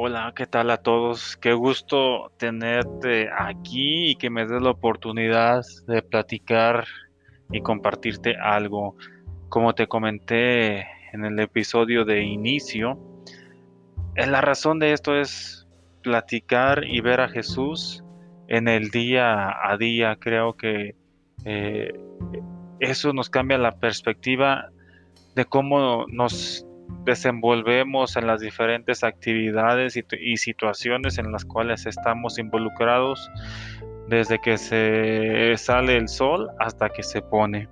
Hola, ¿qué tal a todos? Qué gusto tenerte aquí y que me des la oportunidad de platicar y compartirte algo. Como te comenté en el episodio de inicio, eh, la razón de esto es platicar y ver a Jesús en el día a día. Creo que eh, eso nos cambia la perspectiva de cómo nos desenvolvemos en las diferentes actividades y, situaciones en las cuales estamos involucrados desde que se sale el sol hasta que se pone.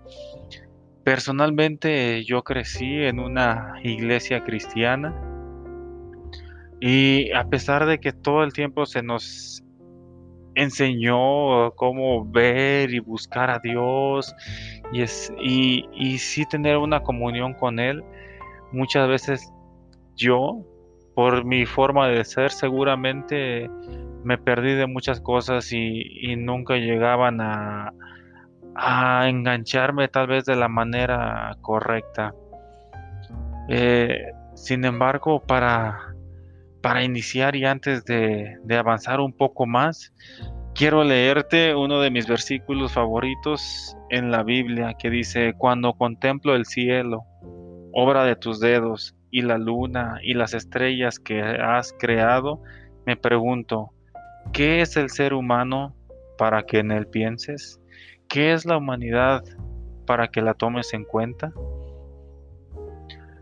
Personalmente yo crecí en una iglesia cristiana y a pesar de que todo el tiempo se nos enseñó cómo ver y buscar a Dios y, sí tener una comunión con Él, muchas veces yo, por mi forma de ser, seguramente me perdí de muchas cosas y, nunca llegaban a, engancharme tal vez de la manera correcta. Eh, sin embargo, para, para iniciar y antes de avanzar un poco más, quiero leerte uno de mis versículos favoritos en la Biblia que dice, cuando contemplo el cielo, obra de tus dedos, y la luna y las estrellas que has creado, me pregunto, ¿qué es el ser humano para que en él pienses? ¿Qué es la humanidad para que la tomes en cuenta?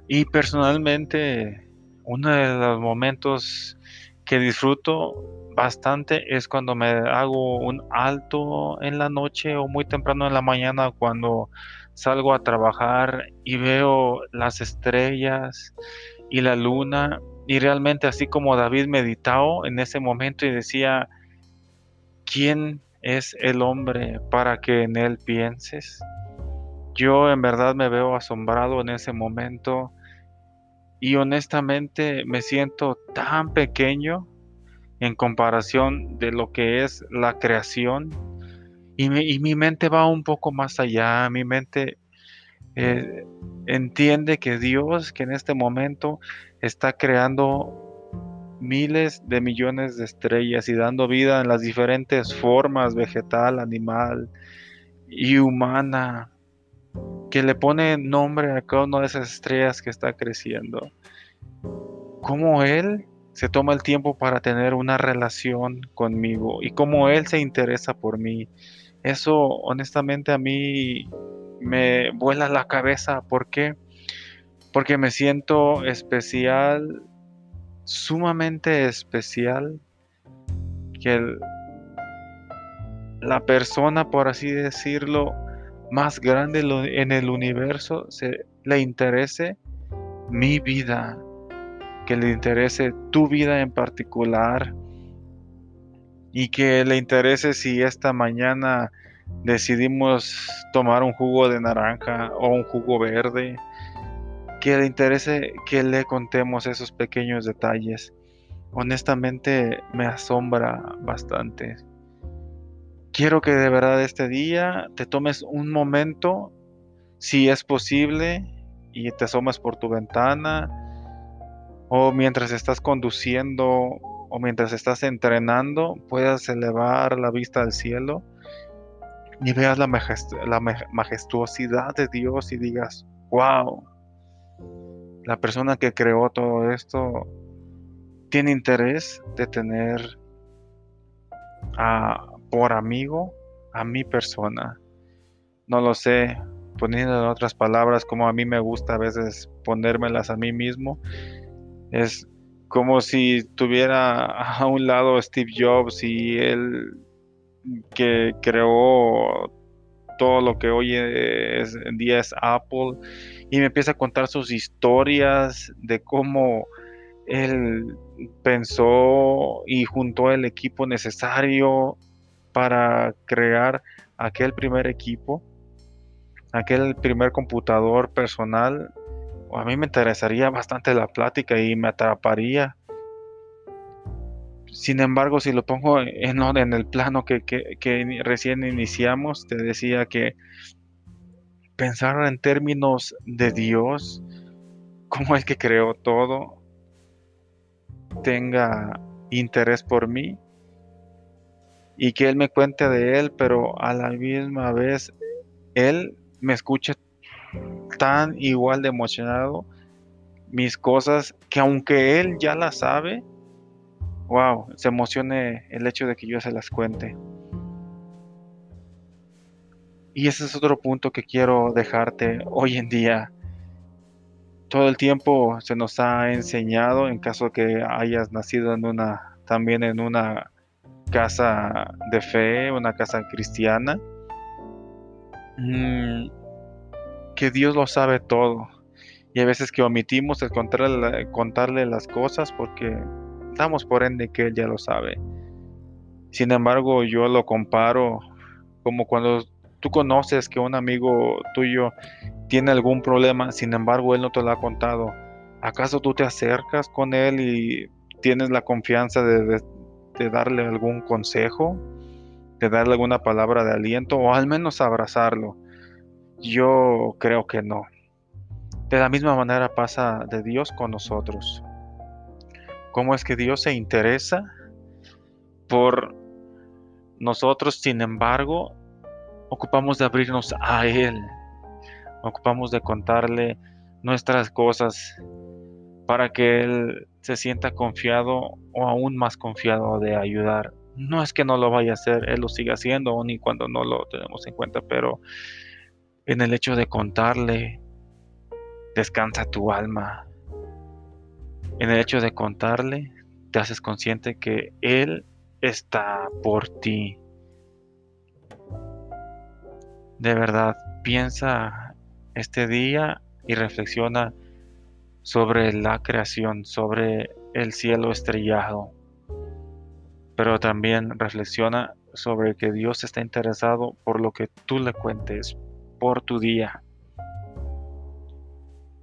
Y personalmente, uno de los momentos que disfruto bastante es cuando me hago un alto en la noche o muy temprano en la mañana cuando salgo a trabajar y veo las estrellas y la luna y realmente así como David meditaba en ese momento y decía, ¿quién es el hombre para que en él pienses? Yo en verdad me veo asombrado en ese momento y honestamente me siento tan pequeño en comparación de lo que es la creación y mi, mente va un poco más allá, mi mente eh, entiende que Dios, que en este momento está creando miles de millones de estrellas y dando vida en las diferentes formas, vegetal, animal y humana, que le pone nombre a cada una de esas estrellas que está creciendo. Como Él se toma el tiempo para tener una relación conmigo y como Él se interesa por mí eso honestamente a mí me vuela la cabeza. ¿Por qué? Porque me siento especial, sumamente especial, que la persona, por así decirlo, más grande en el universo se, le interese mi vida, que le interese tu vida en particular, y que le interese si esta mañana decidimos tomar un jugo de naranja o un jugo verde, que le interese que le contemos esos pequeños detalles. Honestamente me asombra bastante. Quiero que de verdad este día te tomes un momento, si es posible, y te asomas por tu ventana o mientras estás conduciendo o mientras estás entrenando puedas elevar la vista al cielo y veas la, majestuosidad de Dios y digas, wow, la persona que creó todo esto tiene interés de tener a, por amigo a mi persona. No lo sé, poniendo en otras palabras, como a mí me gusta a veces ponérmelas a mí mismo, es como si tuviera a un lado Steve Jobs y él que creó todo lo que hoy en día es Apple y me empieza a contar sus historias de cómo él pensó y juntó el equipo necesario para crear aquel primer equipo, aquel primer computador personal a mí me interesaría bastante la plática y me atraparía. Sin embargo, si lo pongo en, en el plano que, recién iniciamos, te decía que pensar en términos de Dios, como el que creó todo, tenga interés por mí y que Él me cuente de Él, pero a la misma vez Él me escuche tan igual de emocionado mis cosas que aunque Él ya las sabe, wow, se emocione el hecho de que yo se las cuente. Y ese es otro punto que quiero dejarte hoy en día. Todo el tiempo se nos ha enseñado, en caso que hayas nacido en una, también en una casa de fe, una casa cristiana, mm, que Dios lo sabe todo. Y hay veces que omitimos el contarle, contarle las cosas porque damos por ende que Él ya lo sabe. Sin embargo, yo lo comparo como cuando tú conoces que un amigo tuyo tiene algún problema, sin embargo él no te lo ha contado. ¿Acaso tú te acercas con él y tienes la confianza de, darle algún consejo, de darle alguna palabra de aliento o al menos abrazarlo? Yo creo que no. De la misma manera pasa de Dios con nosotros. ¿Cómo es que Dios se interesa por nosotros? Sin embargo, ocupamos de abrirnos a Él, ocupamos de contarle nuestras cosas para que Él se sienta confiado o aún más confiado de ayudar. No es que no lo vaya a hacer, Él lo sigue haciendo aún y cuando no lo tenemos en cuenta, pero en el hecho de contarle, descansa tu alma. En el hecho de contarle, te haces consciente que Él está por ti. De verdad, piensa este día y reflexiona sobre la creación, sobre el cielo estrellado. Pero también reflexiona sobre que Dios está interesado por lo que tú le cuentes, por tu día.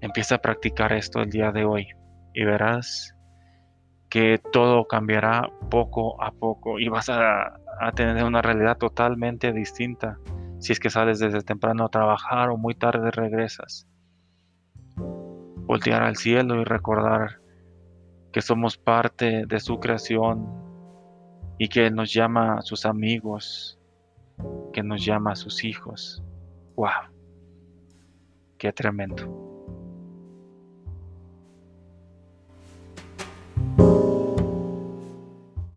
Empieza a practicar esto el día de hoy y verás que todo cambiará poco a poco y vas a, tener una realidad totalmente distinta si es que sales desde temprano a trabajar o muy tarde regresas. Voltear al cielo y recordar que somos parte de su creación y que nos llama a sus amigos, que nos llama a sus hijos. ¡Wow! ¡Qué tremendo!